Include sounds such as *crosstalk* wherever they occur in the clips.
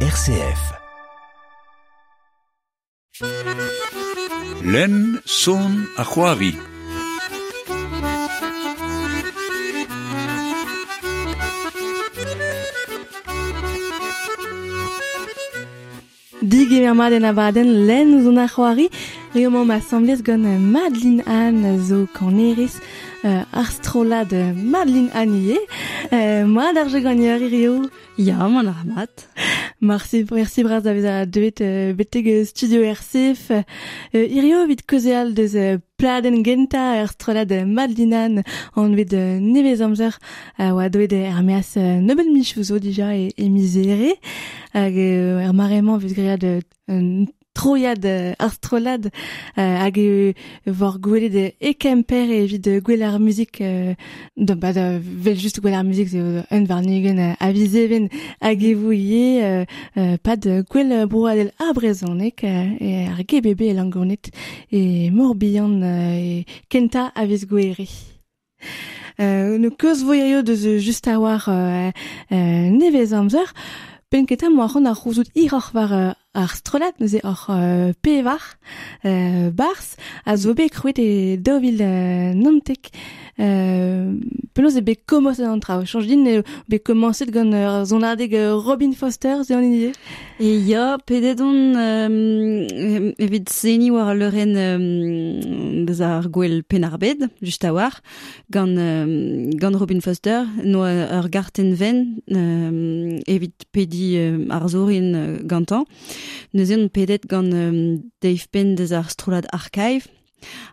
RCF. Len son Ahuavi. Dig e abaden len ou zon Ahuari, reomant ma semblez gant Madeleine Anne zo kaneris euh, arstrola de Madeleine Anne ie. Euh, ma d'arje Ya, mon ar mat. Merci, merci braz a vez a devet euh, beteg studio RCF. Euh, irio vid kozeal deus euh, pladen genta er strolad Madlinan an vet euh, nevez amzer euh, oa doet er meas euh, nobel michouzo dija e, e misere hag euh, er maremañ vet gread euh, troiad ar strolad hag e vor gwelet e kemper evit gwell ar muzik da ba da vel just gwell ar muzik zo un varnigen a vizeven hag e vo ie pad gwell broadel ar brezonek e ar gebebe e langonet e morbihan e kenta a vez gweri. Euh, ne keus voyerio deus just a war euh, euh, nevez amzer, penketa ket a moa c'hant ar c'houzout ir war euh, ar strolat neuze ur euh, pevar euh, bars a zo bet kroet e dovil euh, nantek. Euh, Penaos e bet komos an traoù. Chanj din e bet komanset gant ur zonardeg Robin Foster, ze an enize E ya, pedet on euh, evit zeni war leuren euh, deus ar gwell penarbed, just a war, gant, euh, gant Robin Foster, no ur garten ven, euh, evit pedi euh, ar zorin euh, gantan. Neuze on pedet gant euh, Dave Penn deus ar strolad archive,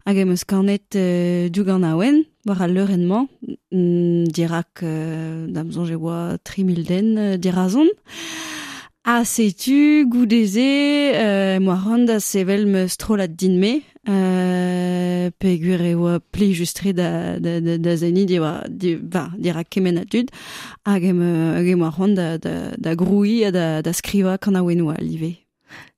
hag eus kanet euh, du gant awen, war a leurenman, mm, dirak euh, damzon je oa 3000 den euh, dirazon, Ah, setu, goudeze, euh, moi ronda sevel me strolat din me, euh, pegur e oa pli justre da, da, da, da zeni di oa, di, ba, dira kemen a dud, hag em, euh, da, da groui a da, da skriva kan a oa live.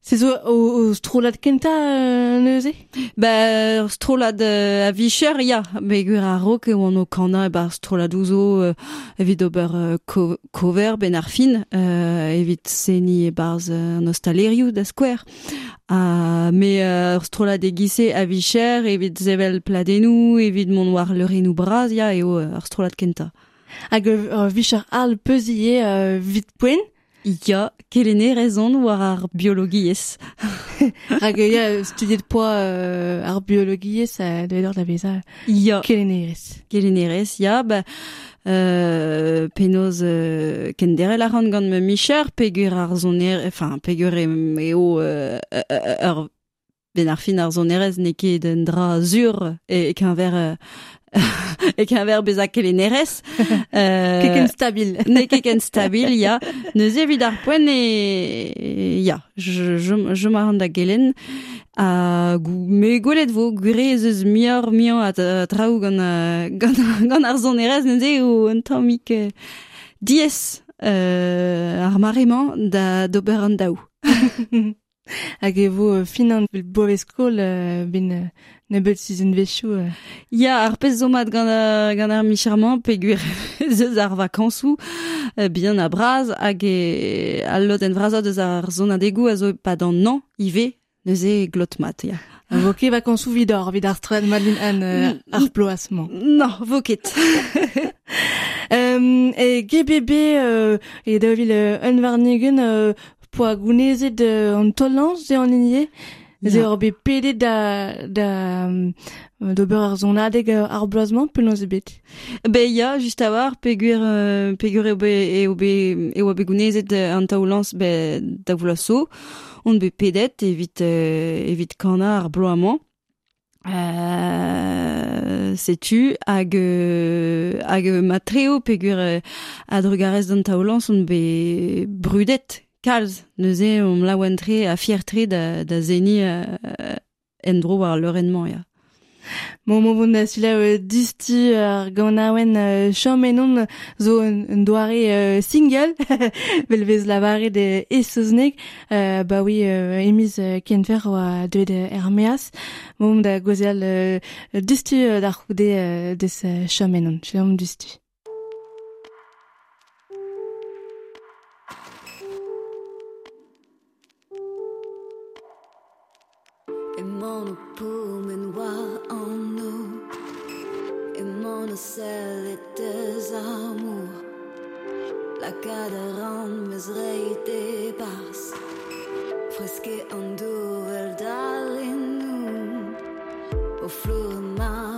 C'est zo o, o kenta euh, neuze Ba ur strolad euh, a vicher, ya. Be gwir a rok e oan o kana ba strolad ouzo euh, evit ober euh, ko, ben ar fin, euh, evit seni e barz euh, an ostaleriou da skwer. Ah, me euh, ur strolad e gise a vicher, evit zevel pladenou, evit mon war leurenou braz, ya, e o ur strolad kenta. Hag ur vicher al peuziye euh, vit poen, Ya, kelene rezon war ar biologiez. hag *laughs* ya studiet poa euh, ar biologie ça doit être la veza Ya, kelenerez Gelinerez, ya, ba, euh, penoz euh, kendere la ran gant me micher, pegur ar zoner, enfin, pegur eo euh, ur ben ar fin ar zonerez ne ket den dra zur e, e qu'un ver euh, *laughs* e ken ver bez a. *laughs* Euh, keken stabil. *laughs* ne keken stabil, ya. Neuze evit ar poen e... Ya, je, je, je ma da gelen. A gou, me gwelet vo, gure ez eus mior mian a traou gant, gant, gant ar zon erez, neuze o un tammik euh, diez euh, ar maremañ da d'ober an daou. *laughs* Hag e vo finan vel boavez kol ben nebel sizun vechou. Ya, ar pez zomat gant, gant ar micharman pe gwir zeus *laughs* ar vakansou bien a braz hag e allot en vraza deus ar zona degou a zo pa dan nan ive neus e glot mat, ya. Vo ket vakansou vidor, vid ar malin an ar ploasman. Non, vo ket. *laughs* Euh, e GBB euh, e davil euh, un varnigen euh, poa gounezet an tolans ze an enye. Ze ur bet pede da, da d'ober ar zonadeg ar bloazman pe noz ebet. Be ya, just a war, pegur, pegur eo be, eo be, eo be gounezet an taoulans be da volaso, on be pedet evit, evit kana ar bloazman. Euh, setu hag hag matreo pegur a drugarez d'an taoulans on be brudet kalz, neuze om laouen tre a fier tre da, da zeni uh, en dro war leurenman, ya. Mo mo bon da sila disti ar gant aouen uh, chormenon zo un, un doare uh, single *laughs* velvez lavare de esoznek uh, ba oui uh, emiz uh, kenfer oa deuet er meas mo da gozel uh, disti uh, d'ar c'houde uh, des uh, chormenon chom disti mono boom and wa on nous. Et mon sel et tes amours. La cadran mes reite bas Freske an duvel dalin nu Au flur mar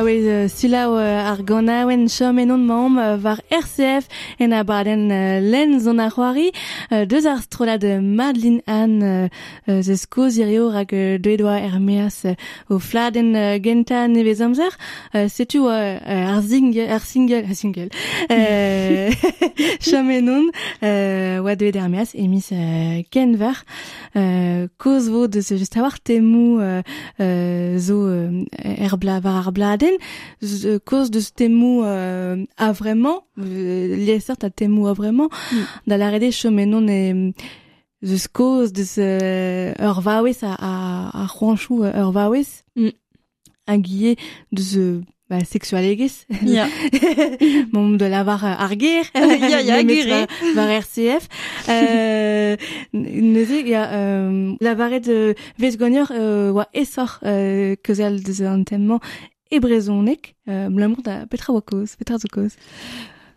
paouez uh, sulaou uh, ar ganaouen chom enon mamm uh, var RCF en a baden uh, len zon ar c'hoari uh, deus ar strola de Madeline Anne uh, uh, zeus koz irio rak uh, doedoa er meas uh, o fladen uh, genta nevez amzer. Uh, setu uh, ar, zingle, ar single ar single *laughs* uh, chom enon uh, oa doed er meas emis uh, kenver uh, koz vo deus just avoir temou uh, uh, zo uh, er bla, var ar blade Brésil, euh, cause de temu euh, a vraiment, euh, liesert a temu a vraiment, mm. da la rede chomenon e eus cause de se ur vaouez a, euh, a, a c'hoanchou ur vaouez, mm. hag ie deus ba, sexualegez. Yeah. De lavar arger. Ya, ya, agere. Var RCF. Euh, neze, ya, euh, lavaret euh, vezgonyor euh, oa esor euh, kezel deus an temman e brezonek, euh, blamont a petra oa koz, petra zo koz.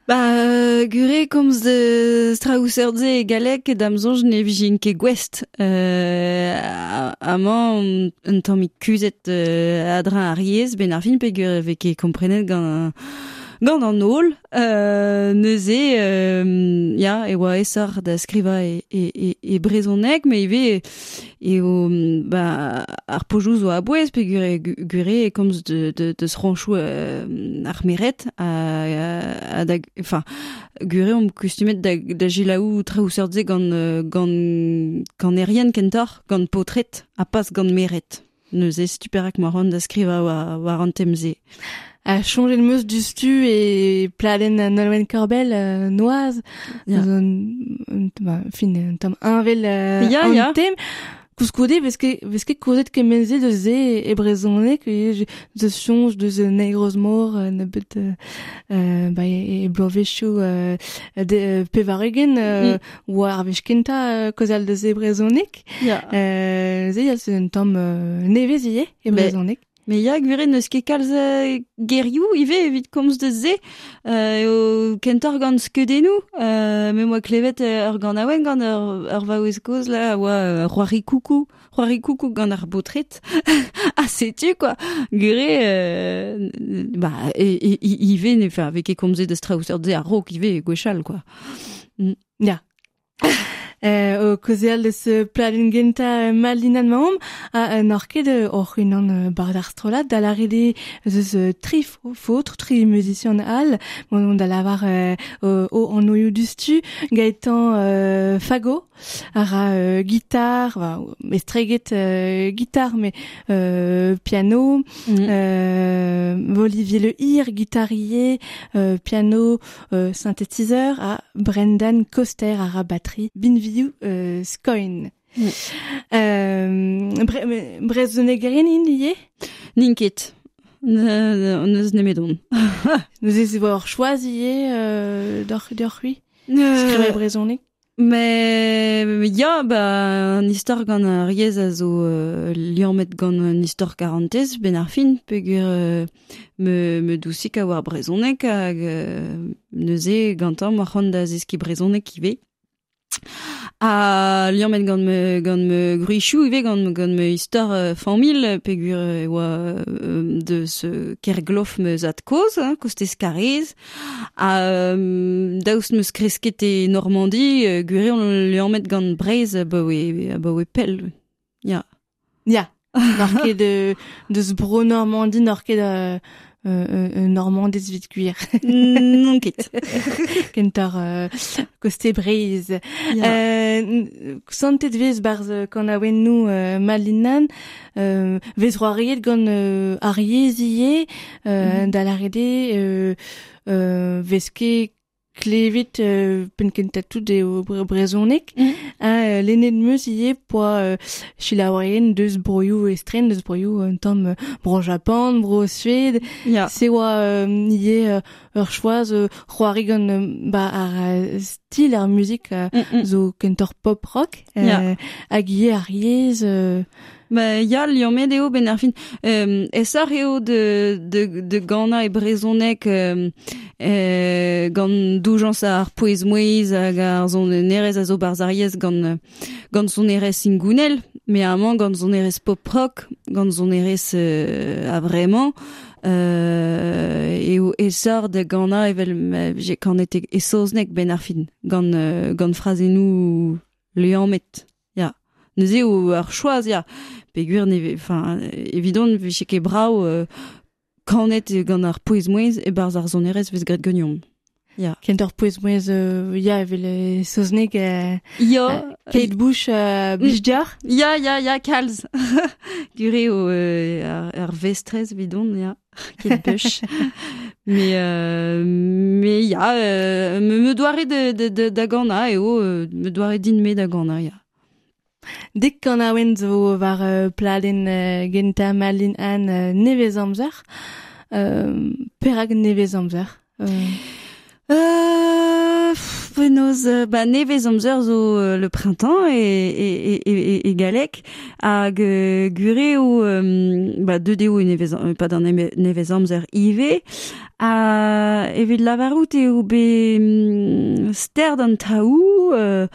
Ba, euh, gure komz de straouserdze e galek e damzon ne vijin ke gwest. Euh, amañ un tamik kuzet euh, adra ar riez, ben ar fin pe gure veke komprenet gant... gant an ol, euh, neuze, euh, ya, e oa esar da skriva e, e, e, e brezonek, me eve e o, ba, ar pojouz oa abouez pe gure, gu- gure e komz de, de, de sranchou euh, ar meret a, a, a da, enfin, gure om kustumet da, da jilaou traouserdze gant, euh, gant, gant erien kentor, gant potret, a pas gant meret. Neuze stuperak moaron da skriva war, war an temze. a changé le meus du stu e pladen a Nolwenn Corbel euh, noise yeah. un, un, ba, fin un tom invel euh, yeah, an yeah. tem Kouskoudé, parce que, parce que kouzet ke menze de ze e brezonne, que de chonge de ze negroz mor, euh, ne bet, euh, ba, e e blovechou, euh, de, euh, pevaregen, euh, mm. ou euh, kozal de ze brezonne. Yeah. Euh, ze, ya, c'est un tom, euh, nevezier, e Mais- brezonek. Me ya gvire neus ket kalz gerioù ive evit komz de ze euh, o kentor gant skedenou euh, me moi klevet ur gant awen gant ur, ur vaouez koz la oa euh, c'hoari koukou. C'hoari koukou gant ar botret. *laughs* Ah setu quoi. Gure euh, bah e, e, ive ne fa avec e komze de ar rok ive gwechal quoi. O kozeal *laughs* Euh, kozialdez plaren genta euh, malinan maom, a euh, norket hor unan bardarstrolat, da larede zeus tri fautre, tri musician al, bon, da lavar o an oio dustu, gaetan fago, ara guitare, va, estreget guitare, mais piano, mm. Olivier Le Hir, guitarier, piano, synthétiseur, à Brendan Coster, à batterie, Binvi liv euh, skoin. Euh, bre, brez in lié Ninket. Neus ne medon. *laughs* Neus ez eo ar choaz euh, d'or hui Skrive brezoneg Me ya ba an istor gant ar riez a zo euh, liammet gant an istor 40 ben ar fin peogwir euh, me, me dousik a war brezonek hag euh, neuze gantan ma c'hant da zeski brezonek ive. a liammet gant me, gant me gruichou ive gant, gant me istor euh, famil, pegur euh, oa euh, de ce kerglof me zat koz, hein, kostez karez, A um, daoust meus kresket e Normandi, euh, gure on liammet gant brez baoe, baoe pel. Ya. Ya. Norke de, deus bro Normandi, norket... de euh, euh, normandez vite cuir. non ket. *laughs* Kentar euh, koste breiz. Yeah. Euh, santet vez barz kan a wen nou euh, malinan, euh, vez roa riet gant euh, ar yezie euh, mm -hmm. da la rede euh, euh, vez ket klevet euh, pen kentatou de o brezonek Mhm. a euh, l'ene de meus ie poa euh, deus broioù estren deus broioù un tom euh, bro Japan bro Suède Ya. se oa euh, ie euh, ur choaz euh, c'hoari gant euh, ba ar euh, stil ar musique euh, Mm, mm. zo kentor pop rock euh, Ya. hag ie ar euh, Ba ya ben ar fin. Eo de, de, de gana e brezonek um, e, gant doujans ar poez mouez hag ar zon nerez a zo barzariez gant, gant zon erez ingounel, me amañ gant zon erez pop-rock, gant zon erez euh, a vremañ, euh, eo ezor de gana evel je kanet e esoznek ben ar fin, gant, euh, gant frazenou met ya. Neuze eo ar choaz, ya. Peguer, enfin, évidemment, chez Kebrao, euh, kanet gant ar poez mouez e barz ar zonerez vez gret gagnon. Ya. Kent ar pouez mouez euh, ya evel soznek euh, ya euh, Kate Bush euh. Ya ya ya kalz. *laughs* Gure o euh, ar, ar vestrez bidon ya *laughs* Kate Bush. *laughs* mais euh, mais ya euh, me me doare de de, de da gana e o me doare din me da gana ya. Dik kan a oen zo war euh, pladen euh, genta malin an euh, nevez amzer. Euh, perak nevez amzer euh... Euh, Venoz, ba nevez amzer zo euh, le printemps et, et, et, et, et galek. Hag euh, gure ou euh, ba deux deo e nevez, pas d'un nevez amzer ive a evit lavarout e ou be mm, ster d'an taou euh,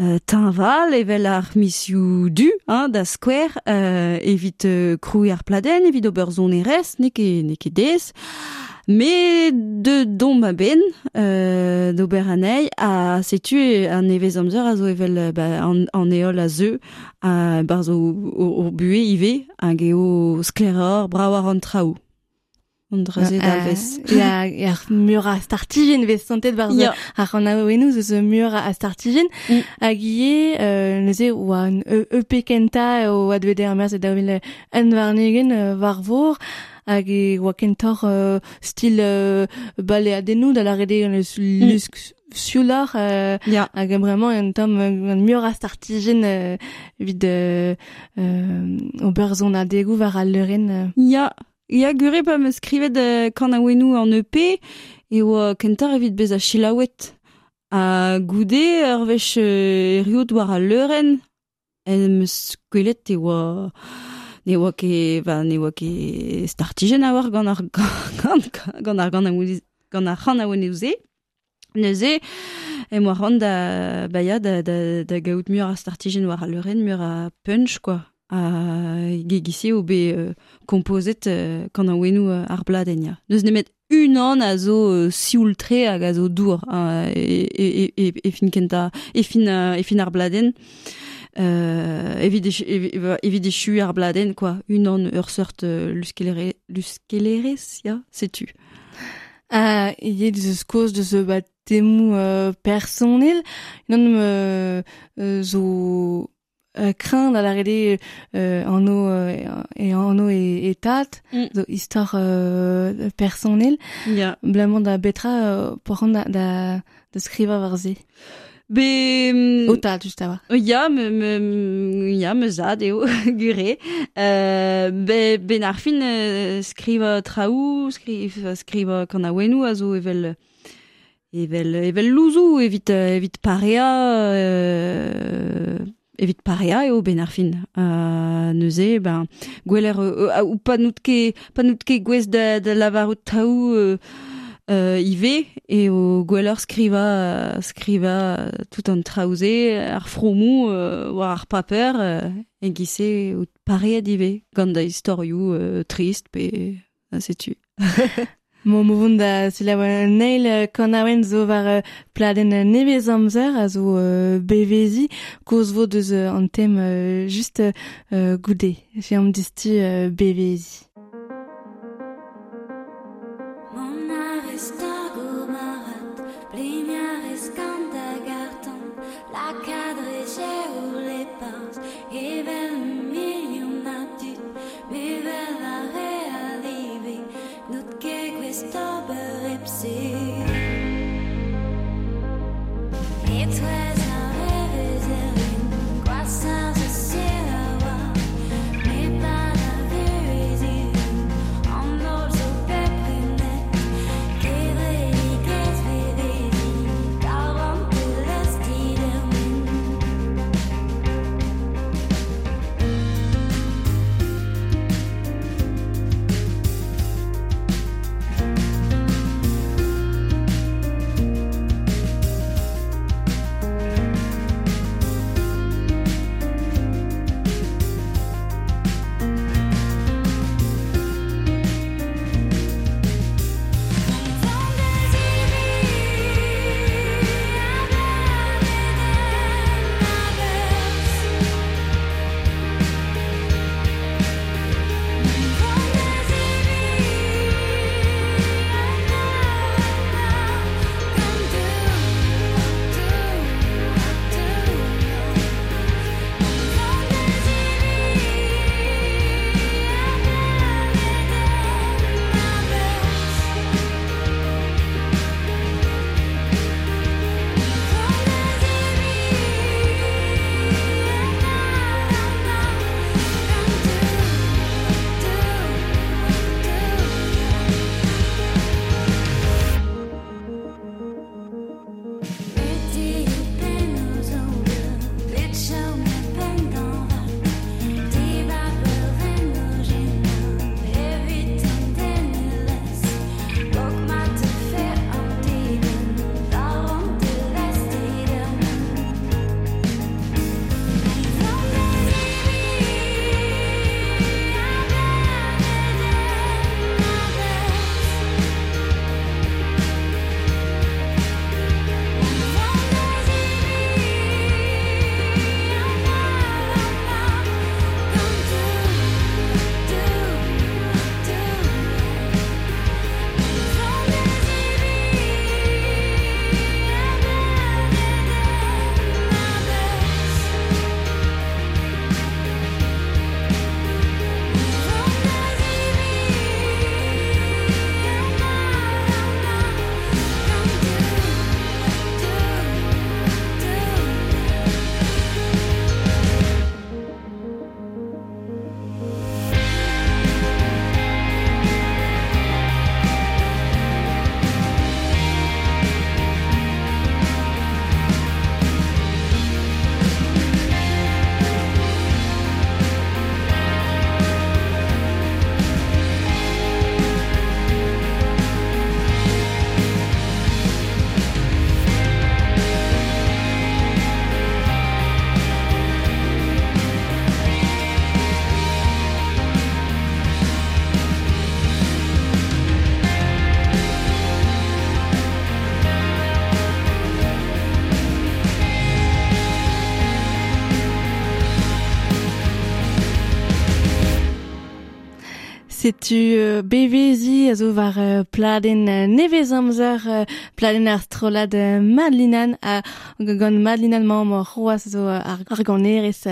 euh, tinval evel ar misioù du hein, da skwer euh, evit euh, krouy ar pladen evit oberzon erez ne ket, ne ket dez Me de dom a ben euh, d'ober anei a setu an evez amzer a zo evel ba, an, an eol a zeu a barzo o, o, o bue ive hag eo skleror brawar an traoù. an draze da vez. *laughs* Ya, ya mur a startijen vez santet war Ya. Ar an aouenou zo zo mur a startijen. Hag ie, neuze oa an EP kenta o advede ar merz e daouel en varnegen war vor. Hag e oa kentor stil baleadennou da la rede lusk sioular euh, yeah. hag vraiment un tom un mur a startijen euh, vid euh, berzon a degou war al leuren. Ya. Ya gure pa me skrivet de kan a wenou an EP e oa kentar evit bez a chilawet. A goude ar vech uh, eriout war a leuren en me kwelet e oa... Ne oa ke, va ne oa ke startigen a war gant ar *laughs* gant, gant ar gant a gant ar c'han a wenouze. Neuze, e moa ran da, ba ya, da, da, da gaout mur a startigen war a leuren, mur a punch, quoi. A gegisi o be euh, kompozet euh, gant an wenou euh, ar bladen ya neus nemet a zo euh, sioultre hag a zo dour euh, e fin kenta e fin, euh, e fin ar bladen. Euh, e, e ar bladen quoi. Un an ur euh, luskelere luskelerez ya setu Ah, il y a des causes de ce euh, personnel. Non, euh, euh, zo euh, craindre à l'arrêt euh, en eau euh, et en eau et, et tat, Mm. histoire euh, personnelle. ya Blamant da betra euh, pour rendre da, da, da skriva varze. be mm, Au tat, juste avant. Ya, me, me, ya, me zad eo, *laughs* gure. Euh, be, ben ar fin euh, skriva traoù, skriva, skriva kan a zo evel, evel, evel louzou, evit, euh, evit parea, euh, evit parea eo ben ar fin. Euh, neuze, ben, gweler, euh, ou pa nout ket, pa nout ket gwez da, da lavarout traoù, euh, euh, ive e o gweler skriva skriva tout an traouze ar fromou euh, war ar paper euh, e gise o pareet ive gant da istorioù euh, trist pe setu *laughs* Mo mo vont da sila neil euh, kan awen zo var euh, pladen euh, nevez amzer a zo euh, bevezi koz vo deus an tem euh, just euh, goude. J'ai am disti euh, bevezi. Mon aristogo marat, blimiaris setu euh, bevezi a zo war euh, pladen euh, nevez amzer pladen ar strolad Madlinan a gant Madlinan ma mor c'hoaz zo ar, ar ganerez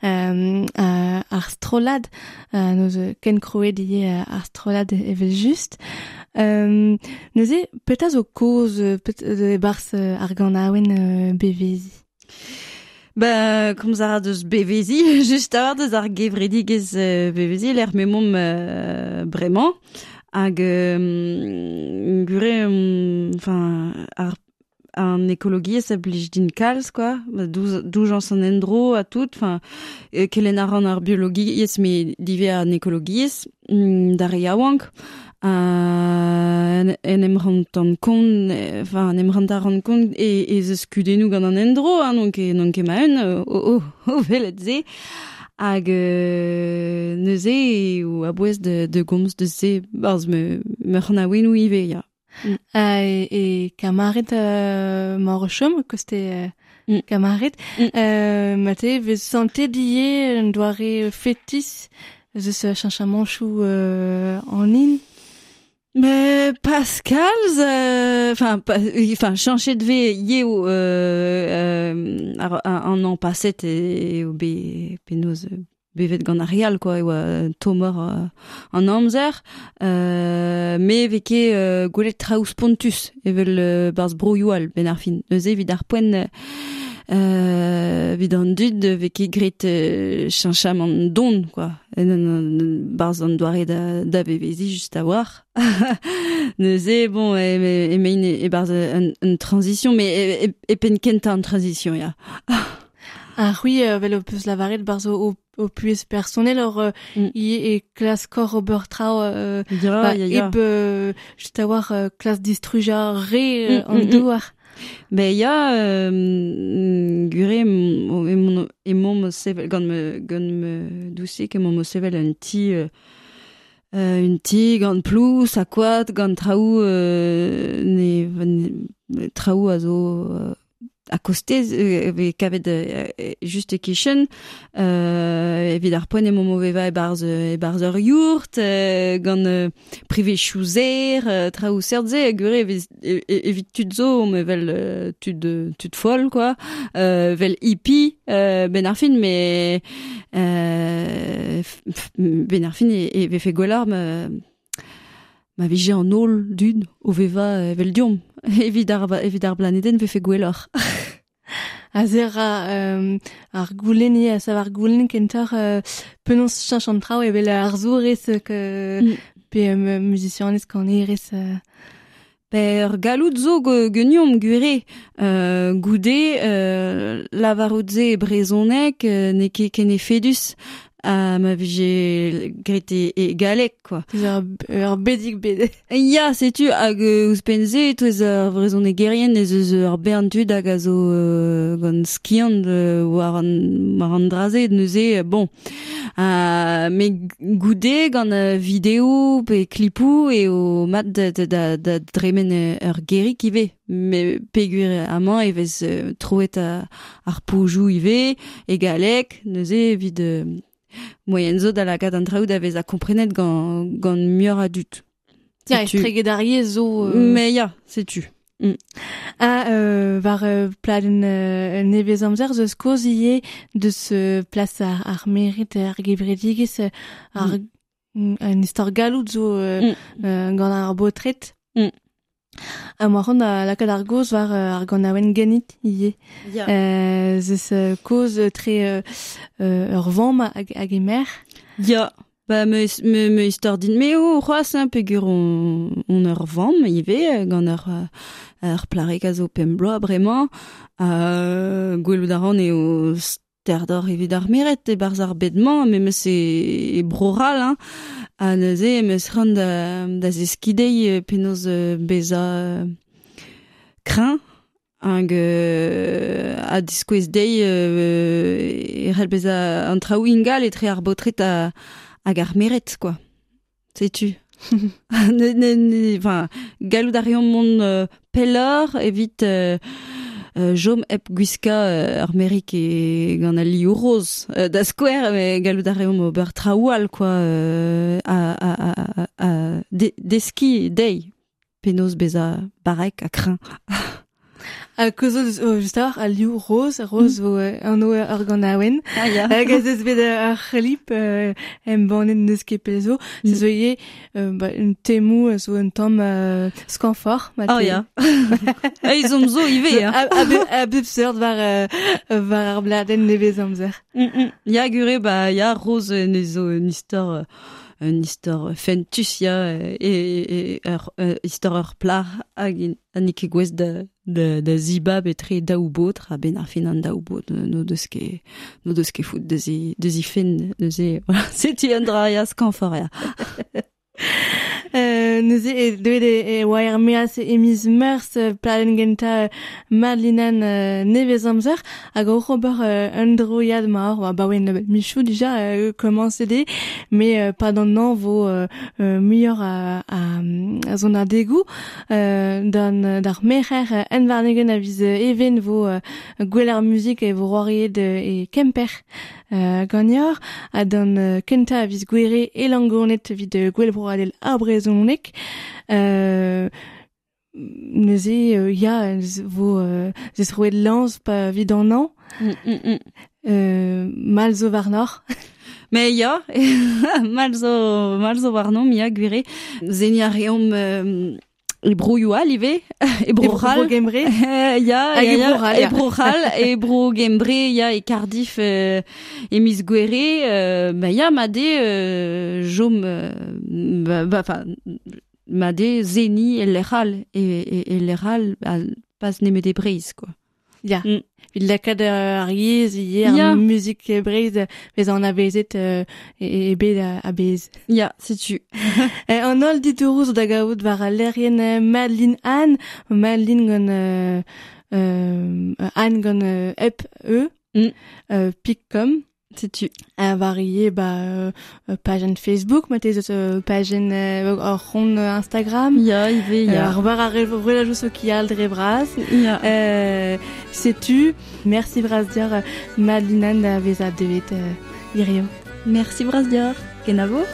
ar strolad. Noz ken kroet ie ar strolad evel just. Neuze petaz o koz e bars ar gant aouen bevezi Ben, comme ça, de ce bevezi, *laughs* juste avant de zarguer vredig et ce l'air mes mômes, euh, vraiment, hag, gure, euh, mm, mm, enfin, un écologie ça oblige d'une calse quoi. Bah, d'où j'en son endro à tout enfin euh, qu'elle est naran ar biologie yes mais divers en écologie mm, d'ariawank en, en em ran kon, enfin, en em ran da ran kon, e, e ze skudennou gant an endro, hein, donc, e, donc, e ma un, o, o, *laughs* o, velet ze, hag euh, neuze ou a bouez de, de gomz de ze, barz me, me ran a wenou ive, ya. Mm. Uh, e, e kamaret euh, mor chom, koste euh, mm. kamaret, mm. euh, mate, vez sante die, doare fetis, zeus chancha chou euh, en in, Mais Pascal, euh, enfin, enfin, changer de ve ye ou euh, euh, ar- an an paset e o be penoz euh, bevet gant ar real, quoi, oa tomor euh, an amzer, euh, me veke euh, gwelet traoù spontus, evel euh, barz broioal ben ar fin. Euh, vid an dud veke gret euh, chincham an don, quoi. En an, barz an doare da, da bevezi just a war. *laughs* Neuze, bon, e, e, e mein e, e barz transition, mais e, e, e pen kenta an transition, ya. *laughs* Ah oui, euh, vel o peus lavaret barzo o, o puis or euh, Mm. e klas kor Trau euh, Ya, ba, ya, ya. eb euh, just a war euh, klas distruja re euh, Mm, an mm, douar. Be ya euh, gure emon emon sevel gant me gant me dousi ke mon sevel un ti euh, un ti gant plus a kwat gant traou euh, ne, ne traou a zo acosté kavet euh, euh, juste kichen euh evit ar poen emo moveva e barz e barz ur yurt gant privé chouzer trao serze gure evit tutzo mevel tud tud fol quoi. Vel hippie ben mais ben ar fin e vefe ma vije an ol dud o veva evel diom. *laughs* Evit ar, evit ar blaneden vefe gwelloc'h. *laughs* a zera euh, ar goulenni a sav ar goulenn kentor euh, penons chanchan trao evel ar zourez ke mm. pe um, musicianez kan erez euh... Per galout zo geniom gure euh, goude euh, lavarout ze brezonek euh, ne ke kene fedus. Euh, a ma vije grete e galek, quoi. Ur, ur bedik bede. Ya, setu, hag eus penze, toez ur vrezon e gerien ez eus ur bern tud hag a zo euh, gant skiant euh, war an, war an draze, neuze, bon. Uh, me goude gant uh, video pe klipou e o mat da, da, da, da dremen ur geri kive. Me peguir amañ evez euh, troet a, ar poujou ive e galek, neuze evit... Euh, moyen zo da la gad an traoù da vez a komprenet gant, gant muur adut. Tiens, e Setu. tregedariez zo... Euh, Mais ya, sais-tu. Ah, euh, var euh, pladen euh, nevez amzer zeus koz ie deus euh, plas ar, ar merit ar ar mm. an istor galout zo euh, Mm. euh, gant ar botret. Mm. A moa c'hant a lakaat ar goz war ar gant aouen ganit ie. Yeah. Euh, zeus euh, koz tre euh, ur vamm hag, hag e mer. Ya, yeah. ba me, me, me istor din me o c'hoaz un pegur on, on ur vamm ive gant ur, ur plarek a zo pembloa bremañ Euh, gwelout a ran eo sterdor evit ar meret e barzar bedman, me me se e broral, hein. A neuze meus ran da, da zeskidei euh, penaos euh, beza euh, krin hag a diskouez dei e c'hell beza an traoù ingal e tre ar botret a, hag ar meret, quoi. Sais-tu *laughs* *laughs* ne, ne, ne, enfin, galout a reomp mont pellor evit euh, euh, Jom ep guiska euh, ar merik e gant al liou roz euh, da skwer me galoudarium o ber traoual quoi a, deski dei Penos beza barek a craint *laughs* a kozo uh, just ar a liou roz, roz vo uh, an o ar gant aouen Ah, ya. *laughs* Yeah. Gaz eus bet ar c'helip euh, em banen neus ket pezo Mm. Se zo ye euh, ba, un temou zo un tom euh, skanfor. Ah, ya. *laughs* Eiz om zo ive, ya. *laughs* A a, a bep seurt var, euh, var ar bladen nevez amzer. Mm -mm. Ya gure, ba, ya rose ne zo un nistor... euh... un istor fentusia e, e, ur, istor ur plar hag an ike gwez da, da, da ziba betre daou bot a ben ar fin an daou bot no deus ket no deus ket fout deus i, deus i fen deus i *laughs* voilà, seti an dra ya skanfor ya. *laughs* Neuze e deuet e oaer meaz emiz meurs plaren genta marlinan nevez amzer hag o c'hober un dro yad ma or baouen michou dija koman mais me pa dan nan vo mior a zon ar degou. Dan d'ar merer en varnegen a viz even vo gweler muzik e vo roaried e kemper. Uh, gagnor euh, kenta a viz gwere e vid uh, gwelbro adel abrezonek. Uh, mm, neuze uh, ya vo uh, zes roet lanz an an. Mm, mm, mm. Uh, mal zo varnor. *laughs* Ya, *laughs* mal Ebroioa, live, Ebrojal. Ebrogembre. Ya, ya, Ebrojal, ya, et Cardiff, euh, et Miss Guerre, euh, bah, ben, ya, Madé, euh, Jom, ben, ben, enfin, Zeni, et Leral, et, et, et des brises, quoi. Ya. Mm. Vid lakad ar yez, hier yeah. muzik brez, vez an avezet e, e bet a bez. Ya, setu. *laughs* e, an ol dit oroz da gaout war a lerien Madeline Anne, Madeline gant euh, euh, Anne gant euh, ep e, mm. euh, pik kom. ditu avarié ba euh, euh pagen Facebook ma tez euh, pagen euh, rond Instagram. Ya ive ya. Arbar a revre la joso ki al dre bras. Ya. Euh, sais-tu merci bras diar Madlinan da veza devet euh, irio. Merci bras diar kenavo.